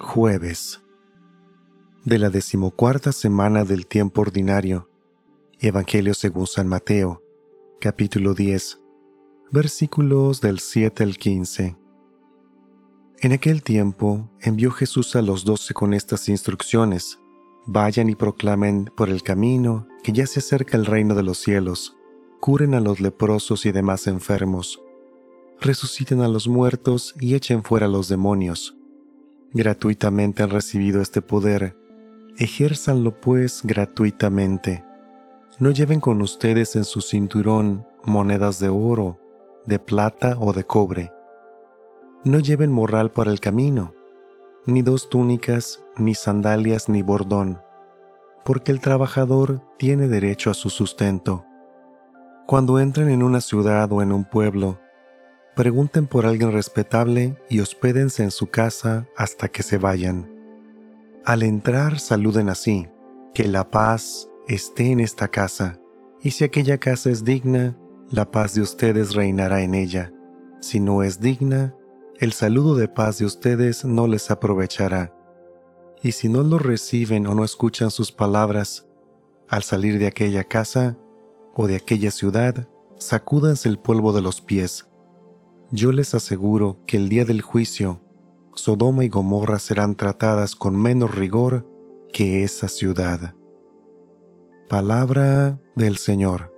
Jueves de la decimocuarta semana del tiempo ordinario. Evangelio según San Mateo, capítulo 10, versículos del 7 al 15. En aquel tiempo envió Jesús a los doce con estas instrucciones. Vayan y proclamen por el camino que ya se acerca el reino de los cielos. Curen a los leprosos y demás enfermos. Resuciten a los muertos y echen fuera a los demonios. Gratuitamente han recibido este poder. Ejérzanlo pues gratuitamente. No lleven con ustedes en su cinturón monedas de oro, de plata o de cobre. No lleven morral para el camino, ni dos túnicas, ni sandalias, ni bordón, porque el trabajador tiene derecho a su sustento. Cuando entren en una ciudad o en un pueblo, pregunten por alguien respetable y hospédense en su casa hasta que se vayan. Al entrar saluden así, que la paz esté en esta casa, y si aquella casa es digna, la paz de ustedes reinará en ella. Si no es digna, el saludo de paz de ustedes no les aprovechará. Y si no lo reciben o no escuchan sus palabras, al salir de aquella casa o de aquella ciudad, sacúdanse el polvo de los pies. Yo les aseguro que el día del juicio, Sodoma y Gomorra serán tratadas con menos rigor que esa ciudad. Palabra del Señor.